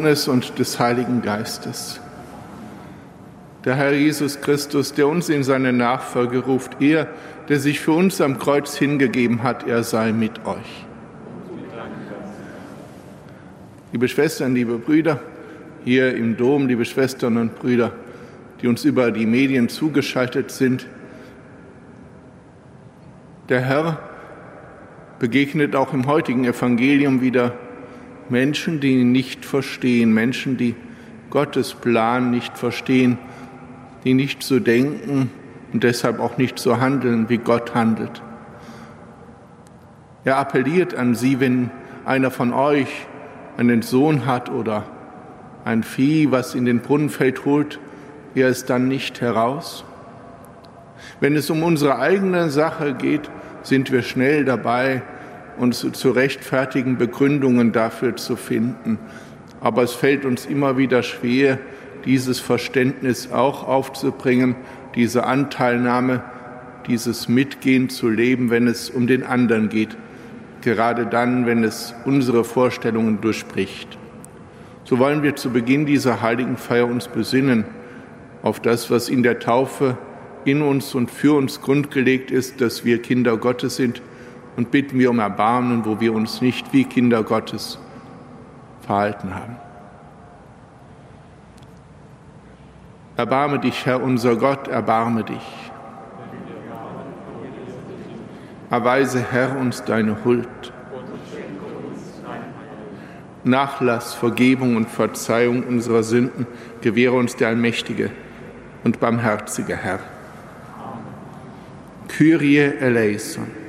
Sohnes und des Heiligen Geistes. Der Herr Jesus Christus, der uns in seine Nachfolge ruft, er, der sich für uns am Kreuz hingegeben hat, er sei mit euch. Liebe Schwestern, liebe Brüder, hier im Dom, liebe Schwestern und Brüder, die uns über die Medien zugeschaltet sind, der Herr begegnet auch im heutigen Evangelium wieder Menschen, die ihn nicht verstehen, Menschen, die Gottes Plan nicht verstehen, die nicht so denken und deshalb auch nicht so handeln, wie Gott handelt. Er appelliert an sie, wenn einer von euch einen Sohn hat oder ein Vieh, was in den Brunnen fällt, holt er es dann nicht heraus. Wenn es um unsere eigene Sache geht, sind wir schnell dabei, uns zu rechtfertigen Begründungen dafür zu finden. Aber es fällt uns immer wieder schwer, dieses Verständnis auch aufzubringen, diese Anteilnahme, dieses Mitgehen zu leben, wenn es um den anderen geht, gerade dann, wenn es unsere Vorstellungen durchbricht. So wollen wir zu Beginn dieser heiligen Feier uns besinnen auf das, was in der Taufe in uns und für uns grundgelegt ist, dass wir Kinder Gottes sind und bitten wir um Erbarmen, wo wir uns nicht wie Kinder Gottes verhalten haben. Erbarme dich, Herr unser Gott, erbarme dich. Erweise, Herr, uns deine Huld. Nachlass, Vergebung und Verzeihung unserer Sünden gewähre uns der allmächtige und barmherzige Herr. Kyrie eleison.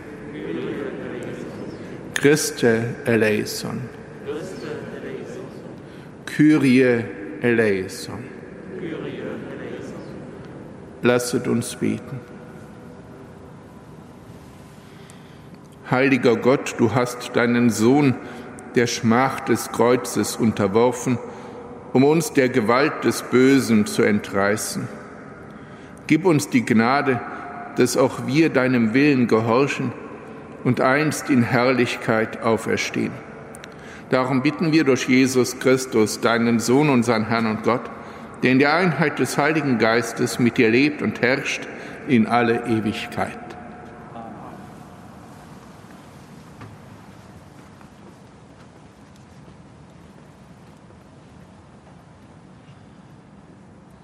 Christe eleison. Kyrie eleison. Lasset uns beten. Heiliger Gott, du hast deinen Sohn der Schmach des Kreuzes unterworfen, um uns der Gewalt des Bösen zu entreißen. Gib uns die Gnade, dass auch wir deinem Willen gehorchen und einst in Herrlichkeit auferstehen. Darum bitten wir durch Jesus Christus, deinen Sohn, unseren Herrn und Gott, der in der Einheit des Heiligen Geistes mit dir lebt und herrscht in alle Ewigkeit.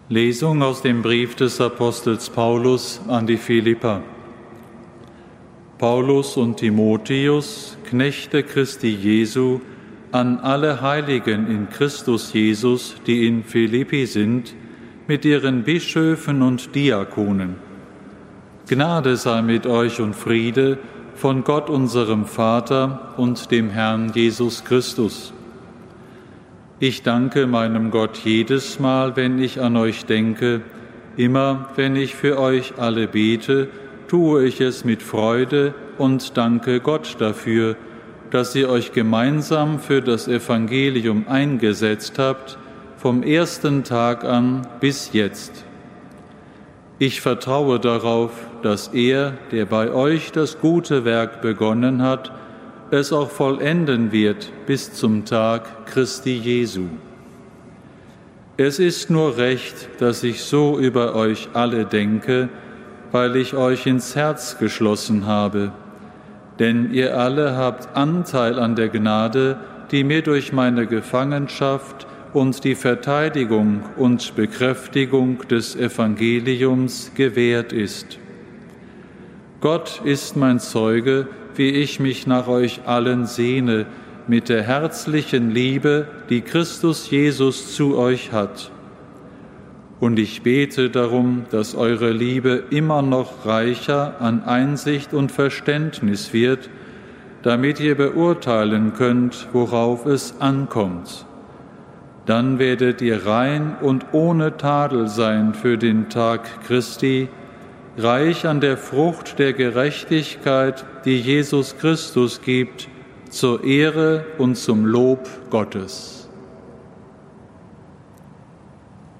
Lesung aus dem Brief des Apostels Paulus an die Philipper. Paulus und Timotheus, Knechte Christi Jesu, an alle Heiligen in Christus Jesus, die in Philippi sind, mit ihren Bischöfen und Diakonen. Gnade sei mit euch und Friede von Gott unserem Vater und dem Herrn Jesus Christus. Ich danke meinem Gott jedes Mal, wenn ich an euch denke, immer wenn ich für euch alle bete, tue ich es mit Freude und danke Gott dafür, dass ihr euch gemeinsam für das Evangelium eingesetzt habt, vom ersten Tag an bis jetzt. Ich vertraue darauf, dass er, der bei euch das gute Werk begonnen hat, es auch vollenden wird bis zum Tag Christi Jesu. Es ist nur recht, dass ich so über euch alle denke, weil ich euch ins Herz geschlossen habe. Denn ihr alle habt Anteil an der Gnade, die mir durch meine Gefangenschaft und die Verteidigung und Bekräftigung des Evangeliums gewährt ist. Gott ist mein Zeuge, wie ich mich nach euch allen sehne, mit der herzlichen Liebe, die Christus Jesus zu euch hat. Und ich bete darum, dass eure Liebe immer noch reicher an Einsicht und Verständnis wird, damit ihr beurteilen könnt, worauf es ankommt. Dann werdet ihr rein und ohne Tadel sein für den Tag Christi, reich an der Frucht der Gerechtigkeit, die Jesus Christus gibt, zur Ehre und zum Lob Gottes.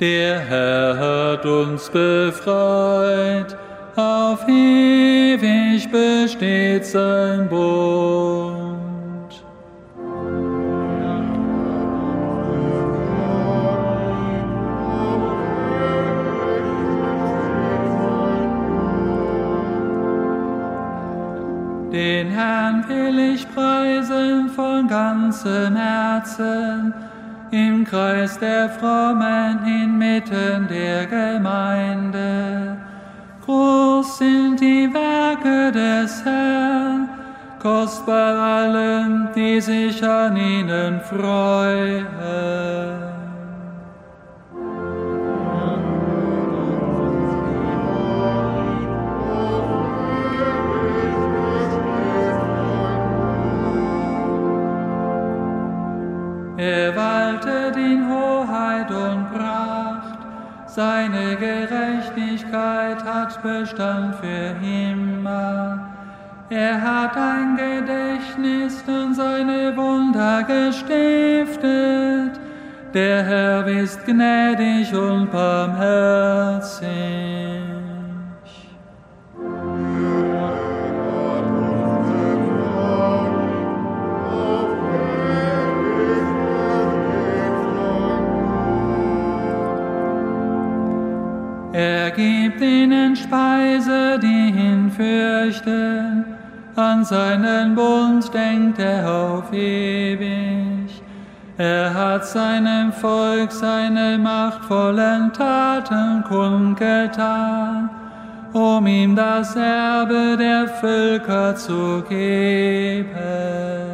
Der Herr hat uns befreit, auf ewig besteht sein Bund. Den Herrn will ich preisen von ganzem Herzen im Kreis der Frommen inmitten der Gemeinde. Groß sind die Werke des Herrn, kostbar allen, die sich an ihnen freuen. Seine Gerechtigkeit hat Bestand für immer. Er hat ein Gedächtnis und seine Wunder gestiftet. Der Herr ist gnädig und barmherzig. Gibt ihnen Speise, die ihn fürchten. An seinen Bund denkt er auf ewig. Er hat seinem Volk seine machtvollen Taten kundgetan, um ihm das Erbe der Völker zu geben.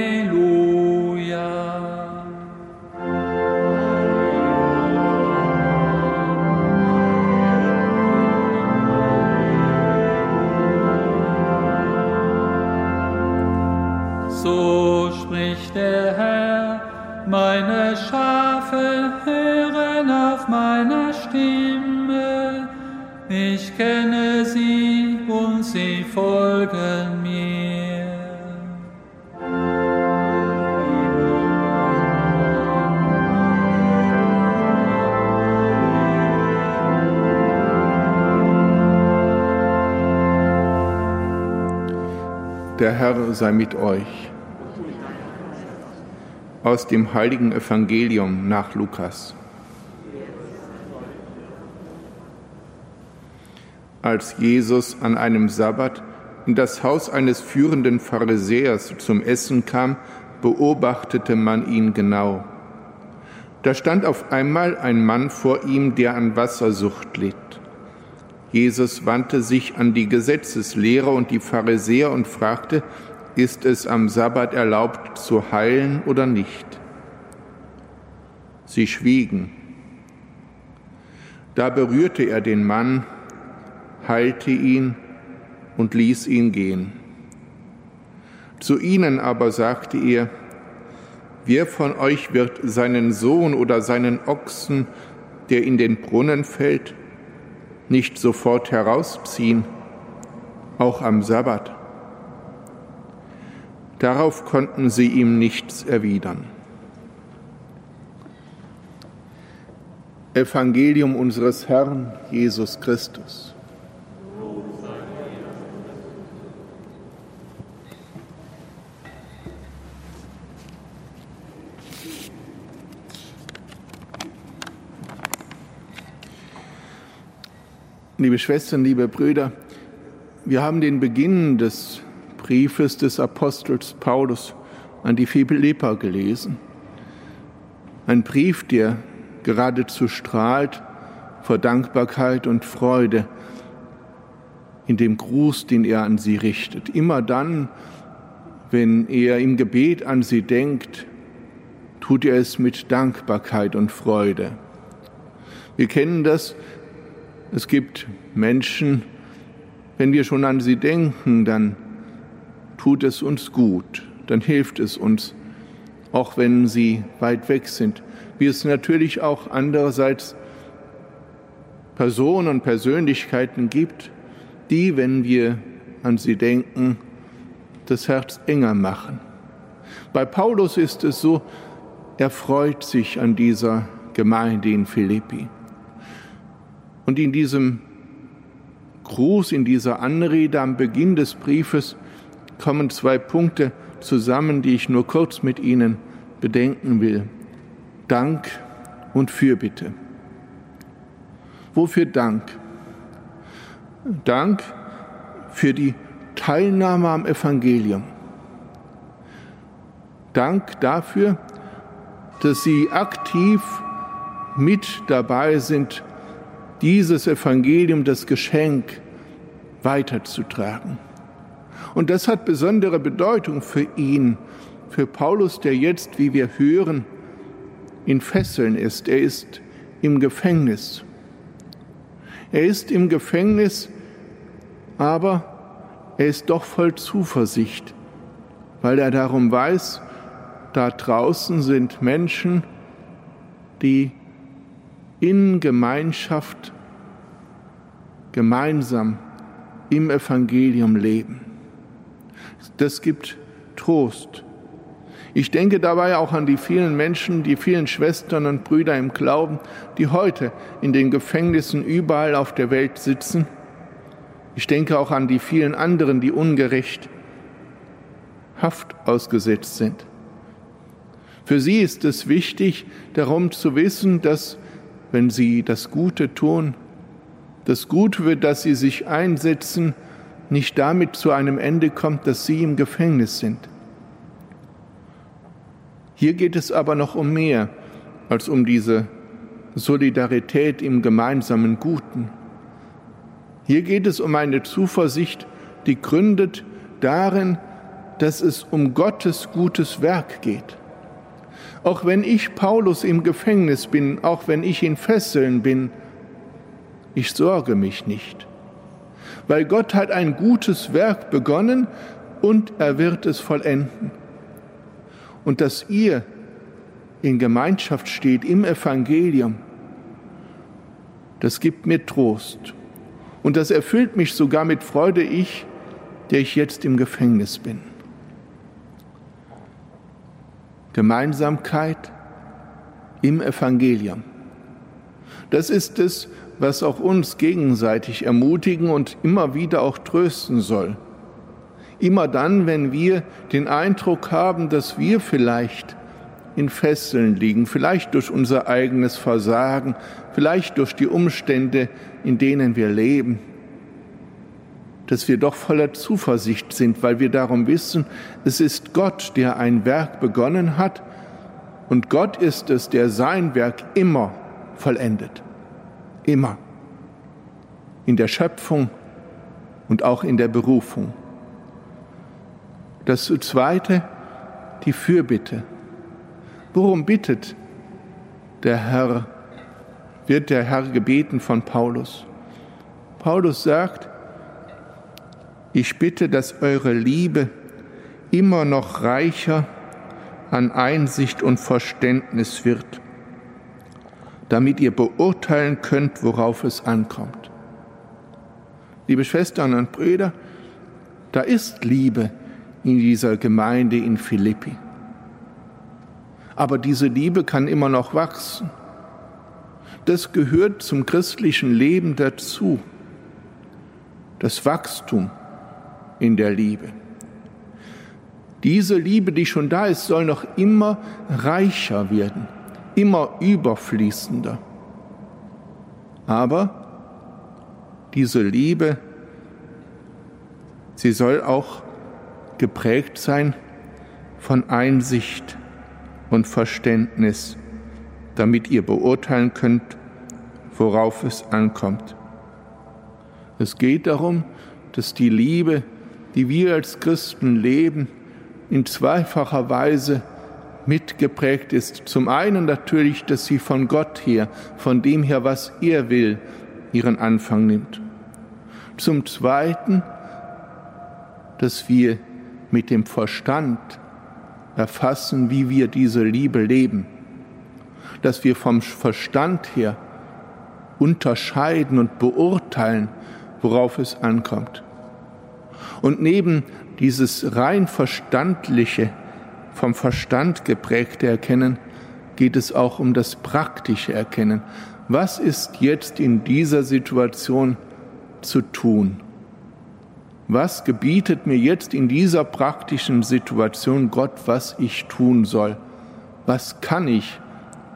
Folgen mir. Der Herr sei mit euch. Aus dem heiligen Evangelium nach Lukas. Als Jesus an einem Sabbat in das Haus eines führenden Pharisäers zum Essen kam, beobachtete man ihn genau. Da stand auf einmal ein Mann vor ihm, der an Wassersucht litt. Jesus wandte sich an die Gesetzeslehrer und die Pharisäer und fragte, ist es am Sabbat erlaubt zu heilen oder nicht? Sie schwiegen. Da berührte er den Mann, heilte ihn und ließ ihn gehen. Zu ihnen aber sagte er, wer von euch wird seinen Sohn oder seinen Ochsen, der in den Brunnen fällt, nicht sofort herausziehen, auch am Sabbat? Darauf konnten sie ihm nichts erwidern. Evangelium unseres Herrn Jesus Christus. Liebe Schwestern, liebe Brüder, wir haben den Beginn des Briefes des Apostels Paulus an die Philipper gelesen. Ein Brief, der geradezu strahlt vor Dankbarkeit und Freude in dem Gruß, den er an sie richtet. Immer dann, wenn er im Gebet an sie denkt, tut er es mit Dankbarkeit und Freude. Wir kennen das, es gibt Menschen, wenn wir schon an sie denken, dann tut es uns gut, dann hilft es uns, auch wenn sie weit weg sind. Wie es natürlich auch andererseits Personen und Persönlichkeiten gibt, die, wenn wir an sie denken, das Herz enger machen. Bei Paulus ist es so, er freut sich an dieser Gemeinde in Philippi. Und in diesem Gruß, in dieser Anrede am Beginn des Briefes kommen zwei Punkte zusammen, die ich nur kurz mit Ihnen bedenken will. Dank und Fürbitte. Wofür Dank? Dank für die Teilnahme am Evangelium. Dank dafür, dass Sie aktiv mit dabei sind, dieses Evangelium, das Geschenk weiterzutragen. Und das hat besondere Bedeutung für ihn, für Paulus, der jetzt, wie wir hören, in Fesseln ist. Er ist im Gefängnis. Er ist im Gefängnis, aber er ist doch voll Zuversicht, weil er darum weiß, da draußen sind Menschen, die in Gemeinschaft gemeinsam im Evangelium leben. Das gibt Trost. Ich denke dabei auch an die vielen Menschen, die vielen Schwestern und Brüder im Glauben, die heute in den Gefängnissen überall auf der Welt sitzen. Ich denke auch an die vielen anderen, die ungerecht Haft ausgesetzt sind. Für sie ist es wichtig, darum zu wissen, dass wenn sie das Gute tun, das Gute, für das sie sich einsetzen, nicht damit zu einem Ende kommt, dass sie im Gefängnis sind. Hier geht es aber noch um mehr als um diese Solidarität im gemeinsamen Guten. Hier geht es um eine Zuversicht, die gründet darin, dass es um Gottes gutes Werk geht. Auch wenn ich Paulus im Gefängnis bin, auch wenn ich in Fesseln bin, ich sorge mich nicht, weil Gott hat ein gutes Werk begonnen und er wird es vollenden. Und dass ihr in Gemeinschaft steht im Evangelium, das gibt mir Trost. Und das erfüllt mich sogar mit Freude, ich, der ich jetzt im Gefängnis bin. Gemeinsamkeit im Evangelium. Das ist es, was auch uns gegenseitig ermutigen und immer wieder auch trösten soll. Immer dann, wenn wir den Eindruck haben, dass wir vielleicht in Fesseln liegen, vielleicht durch unser eigenes Versagen, vielleicht durch die Umstände, in denen wir leben, dass wir doch voller Zuversicht sind, weil wir darum wissen, es ist Gott, der ein Werk begonnen hat und Gott ist es, der sein Werk immer vollendet. Immer. In der Schöpfung und auch in der Berufung. Das Zweite, die Fürbitte. Worum bittet der Herr, wird der Herr gebeten von Paulus? Paulus sagt, ich bitte, dass eure Liebe immer noch reicher an Einsicht und Verständnis wird, damit ihr beurteilen könnt, worauf es ankommt. Liebe Schwestern und Brüder, da ist Liebe in dieser Gemeinde in Philippi. Aber diese Liebe kann immer noch wachsen. Das gehört zum christlichen Leben dazu. Das Wachstum in der Liebe. Diese Liebe, die schon da ist, soll noch immer reicher werden, immer überfließender. Aber diese Liebe, sie soll auch geprägt sein von Einsicht und Verständnis, damit ihr beurteilen könnt, worauf es ankommt. Es geht darum, dass die Liebe, die wir als Christen leben, in zweifacher Weise mitgeprägt ist. Zum einen natürlich, dass sie von Gott her, von dem her, was er will, ihren Anfang nimmt. Zum zweiten, dass wir mit dem Verstand erfassen, wie wir diese Liebe leben, dass wir vom Verstand her unterscheiden und beurteilen, worauf es ankommt. Und neben dieses rein verstandliche, vom Verstand geprägte Erkennen geht es auch um das praktische Erkennen. Was ist jetzt in dieser Situation zu tun? Was gebietet mir jetzt in dieser praktischen Situation Gott, was ich tun soll? Was kann ich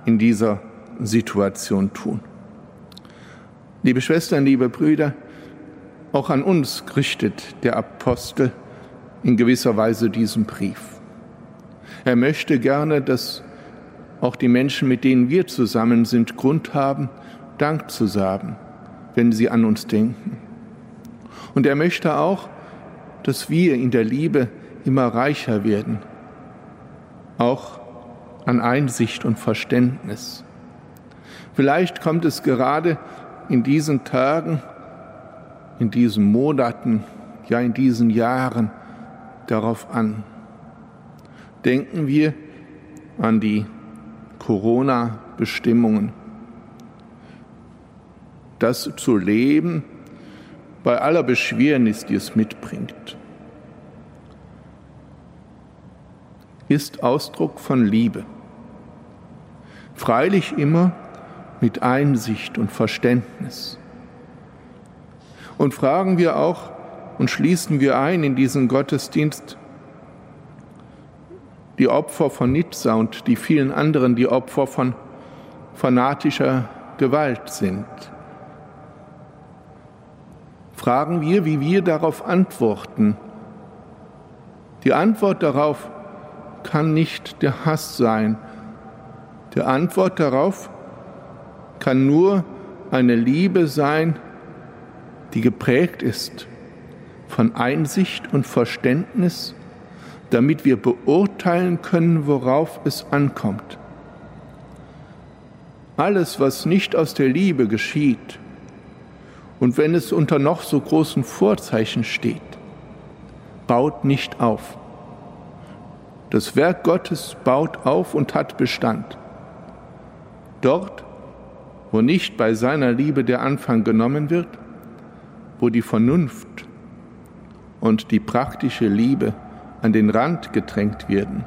in dieser Situation tun? Liebe Schwestern, liebe Brüder, auch an uns richtet der Apostel in gewisser Weise diesen Brief. Er möchte gerne, dass auch die Menschen, mit denen wir zusammen sind, Grund haben, Dank zu sagen, wenn sie an uns denken. Und er möchte auch, dass wir in der Liebe immer reicher werden, auch an Einsicht und Verständnis. Vielleicht kommt es gerade in diesen Tagen, in diesen Monaten, ja in diesen Jahren darauf an. Denken wir an die Corona-Bestimmungen. Das zu leben bei aller Beschwernis, die es mitbringt, ist Ausdruck von Liebe. Freilich immer mit Einsicht und Verständnis. Und fragen wir auch und schließen wir ein in diesen Gottesdienst die Opfer von Nizza und die vielen anderen, die Opfer von fanatischer Gewalt sind. Fragen wir, wie wir darauf antworten. Die Antwort darauf kann nicht der Hass sein. Die Antwort darauf kann nur eine Liebe sein, die geprägt ist von Einsicht und Verständnis, damit wir beurteilen können, worauf es ankommt. Alles, was nicht aus der Liebe geschieht, und wenn es unter noch so großen Vorzeichen steht, baut nicht auf. Das Werk Gottes baut auf und hat Bestand. Dort, wo nicht bei seiner Liebe der Anfang genommen wird, wo die Vernunft und die praktische Liebe an den Rand gedrängt werden,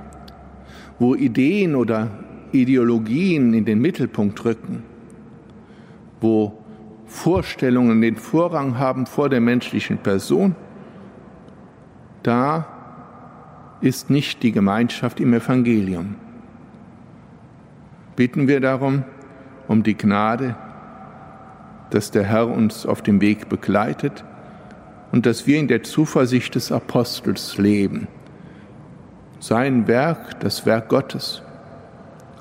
wo Ideen oder Ideologien in den Mittelpunkt rücken, wo Vorstellungen den Vorrang haben vor der menschlichen Person, da ist nicht die Gemeinschaft im Evangelium. Bitten wir darum um die Gnade, dass der Herr uns auf dem Weg begleitet und dass wir in der Zuversicht des Apostels leben. Sein Werk, das Werk Gottes,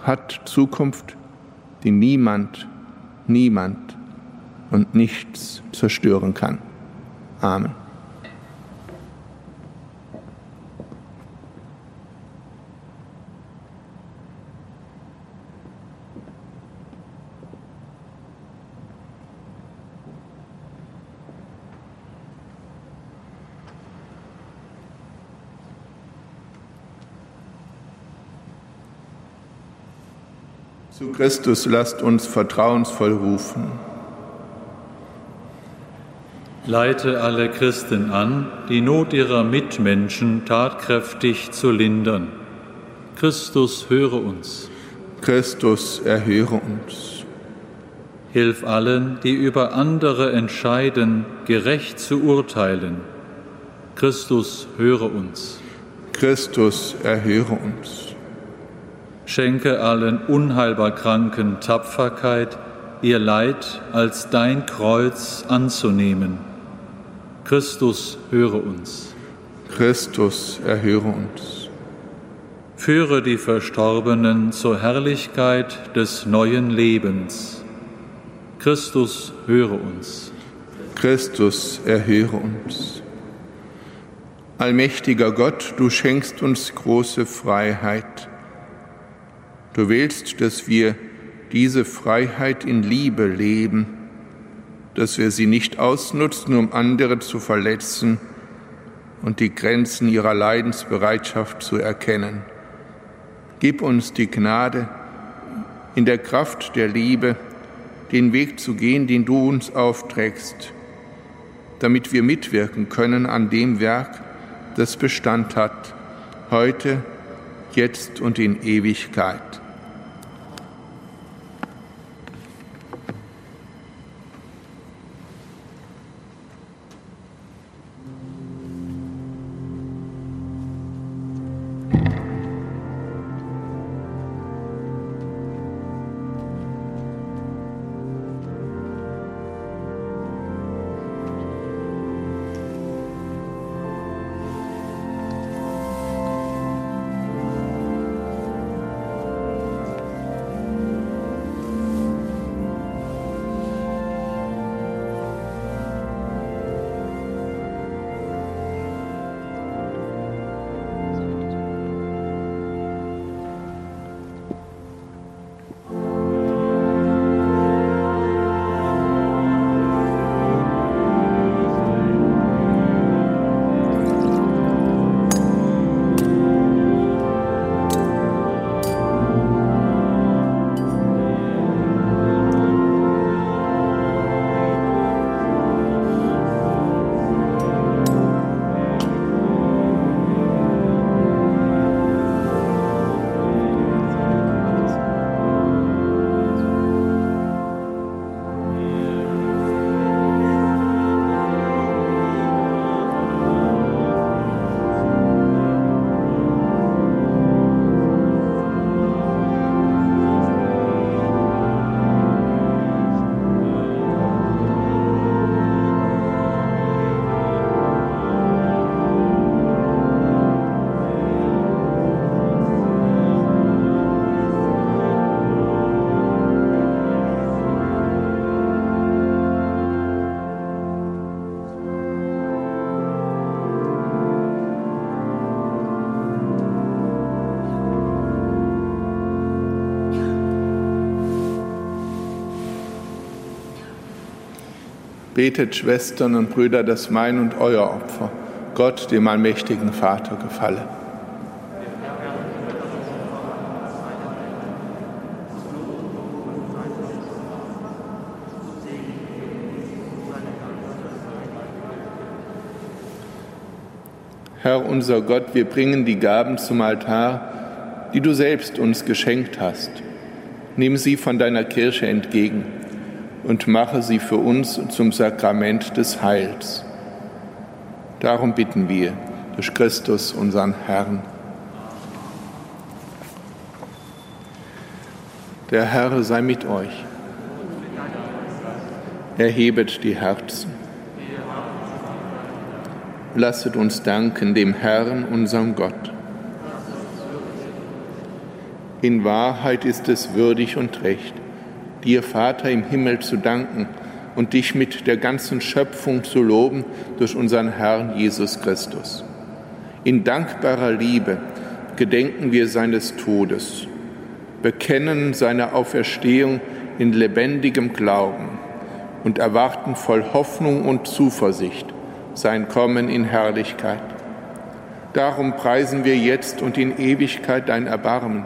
hat Zukunft, die niemand, niemand und nichts zerstören kann. Amen. Christus lasst uns vertrauensvoll rufen. Leite alle Christen an, die Not ihrer Mitmenschen tatkräftig zu lindern. Christus, höre uns. Christus, erhöre uns. Hilf allen, die über andere entscheiden, gerecht zu urteilen. Christus, höre uns. Christus, erhöre uns. Schenke allen unheilbar Kranken Tapferkeit, ihr Leid als dein Kreuz anzunehmen. Christus, höre uns. Christus, erhöre uns. Führe die Verstorbenen zur Herrlichkeit des neuen Lebens. Christus, höre uns. Christus, erhöre uns. Allmächtiger Gott, du schenkst uns große Freiheit. Du willst, dass wir diese Freiheit in Liebe leben, dass wir sie nicht ausnutzen, um andere zu verletzen und die Grenzen ihrer Leidensbereitschaft zu erkennen. Gib uns die Gnade, in der Kraft der Liebe den Weg zu gehen, den du uns aufträgst, damit wir mitwirken können an dem Werk, das Bestand hat, heute, jetzt und in Ewigkeit. Betet, Schwestern und Brüder, dass mein und euer Opfer Gott, dem allmächtigen Vater, gefalle. Herr unser Gott, wir bringen die Gaben zum Altar, die du selbst uns geschenkt hast. Nimm sie von deiner Kirche entgegen und mache sie für uns zum Sakrament des Heils. Darum bitten wir durch Christus, unseren Herrn. Der Herr sei mit euch. Erhebet die Herzen. Lasset uns danken dem Herrn, unserem Gott. In Wahrheit ist es würdig und recht dir, Vater im Himmel, zu danken und dich mit der ganzen Schöpfung zu loben durch unseren Herrn Jesus Christus. In dankbarer Liebe gedenken wir seines Todes, bekennen seine Auferstehung in lebendigem Glauben und erwarten voll Hoffnung und Zuversicht sein Kommen in Herrlichkeit. Darum preisen wir jetzt und in Ewigkeit dein Erbarmen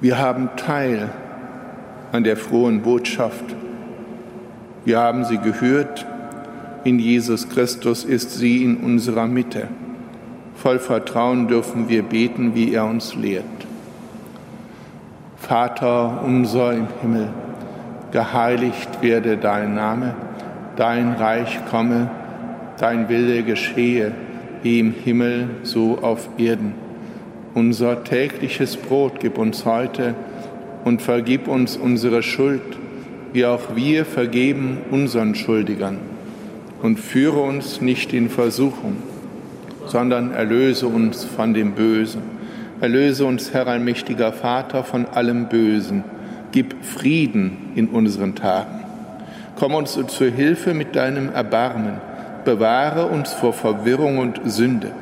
Wir haben Teil an der frohen Botschaft. Wir haben sie gehört. In Jesus Christus ist sie in unserer Mitte. Voll Vertrauen dürfen wir beten, wie er uns lehrt. Vater unser im Himmel, geheiligt werde dein Name, dein Reich komme, dein Wille geschehe, wie im Himmel so auf Erden. Unser tägliches Brot gib uns heute und vergib uns unsere Schuld, wie auch wir vergeben unseren Schuldigern. Und führe uns nicht in Versuchung, sondern erlöse uns von dem Bösen. Erlöse uns, Herr allmächtiger Vater, von allem Bösen. Gib Frieden in unseren Tagen. Komm uns zur Hilfe mit deinem Erbarmen. Bewahre uns vor Verwirrung und Sünde,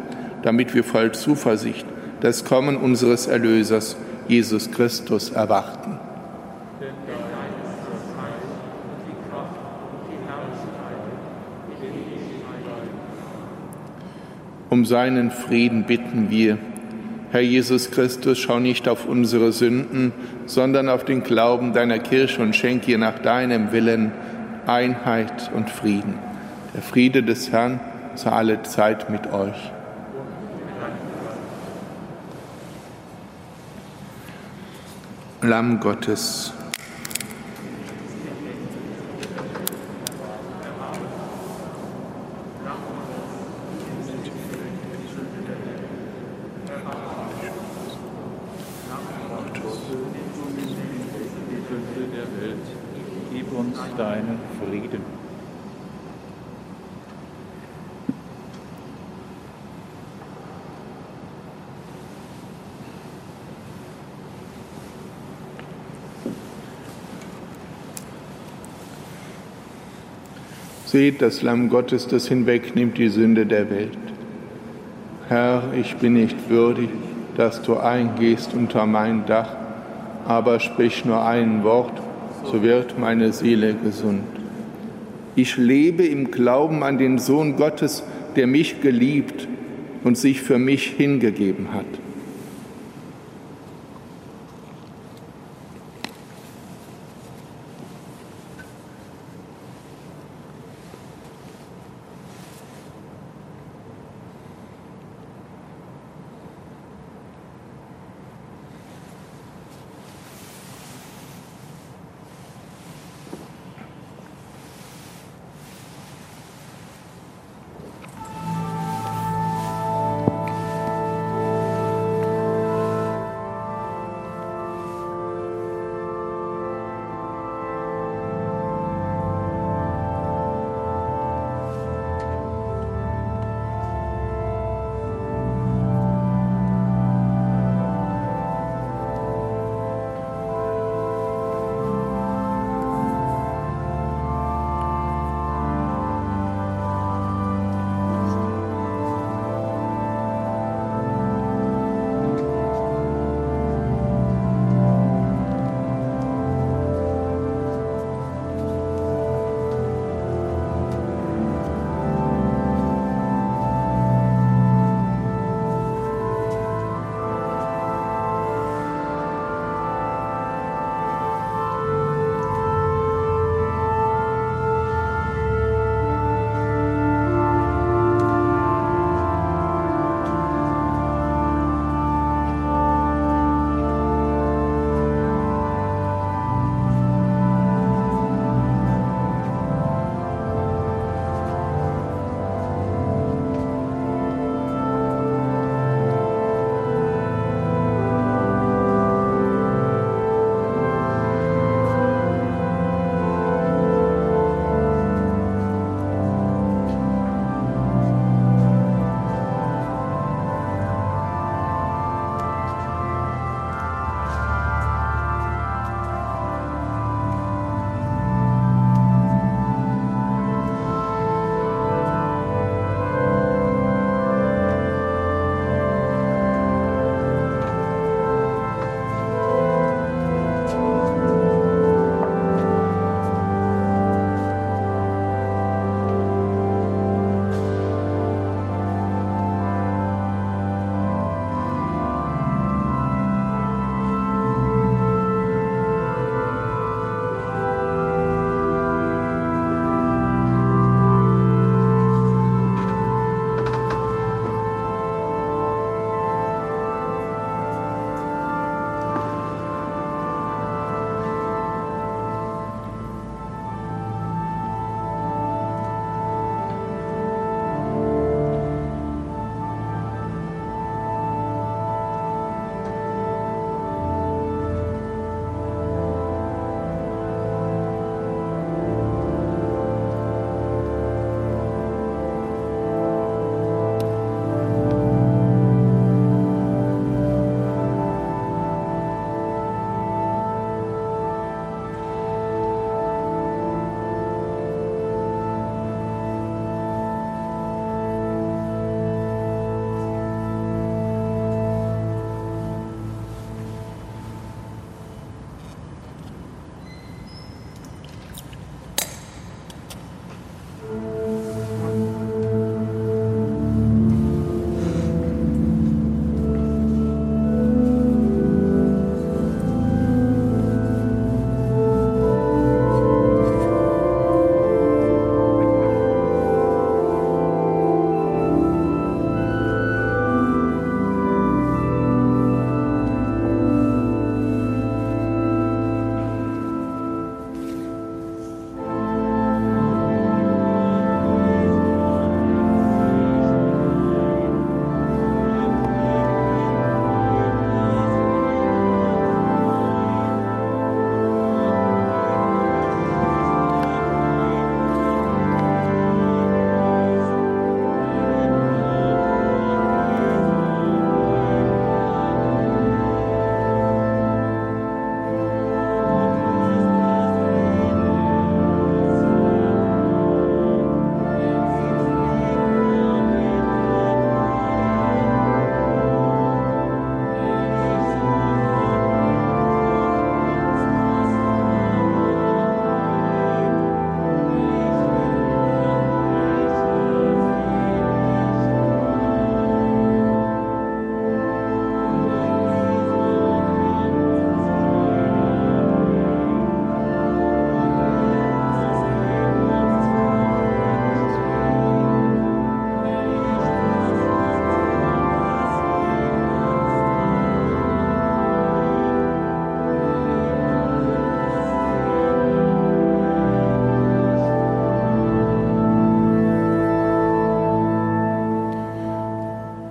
damit wir voll Zuversicht das Kommen unseres Erlösers, Jesus Christus, erwarten. Um seinen Frieden bitten wir. Herr Jesus Christus, schau nicht auf unsere Sünden, sondern auf den Glauben deiner Kirche und schenk ihr nach deinem Willen Einheit und Frieden. Der Friede des Herrn sei alle Zeit mit euch. Lamm Gottes. der Welt, gib uns deinen Frieden. Seht das Lamm Gottes, das hinwegnimmt die Sünde der Welt. Herr, ich bin nicht würdig, dass du eingehst unter mein Dach, aber sprich nur ein Wort, so wird meine Seele gesund. Ich lebe im Glauben an den Sohn Gottes, der mich geliebt und sich für mich hingegeben hat.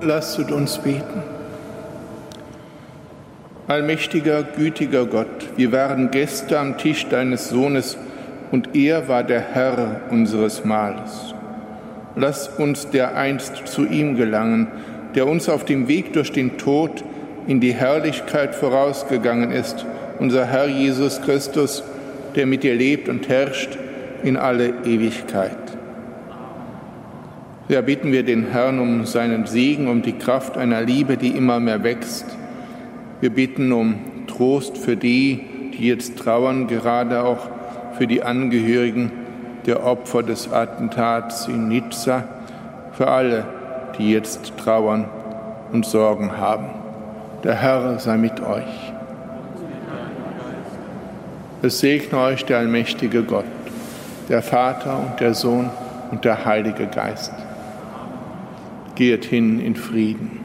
Lasst uns beten. Allmächtiger, gütiger Gott, wir waren Gäste am Tisch deines Sohnes und er war der Herr unseres Mahles. Lass uns dereinst zu ihm gelangen, der uns auf dem Weg durch den Tod in die Herrlichkeit vorausgegangen ist, unser Herr Jesus Christus, der mit dir lebt und herrscht in alle Ewigkeit. Ja, bitten wir den Herrn um seinen Segen, um die Kraft einer Liebe, die immer mehr wächst. Wir bitten um Trost für die, die jetzt trauern, gerade auch für die Angehörigen der Opfer des Attentats in Nizza, für alle, die jetzt trauern und Sorgen haben. Der Herr sei mit euch. Es segne euch der allmächtige Gott, der Vater und der Sohn und der Heilige Geist. Geht hin in Frieden.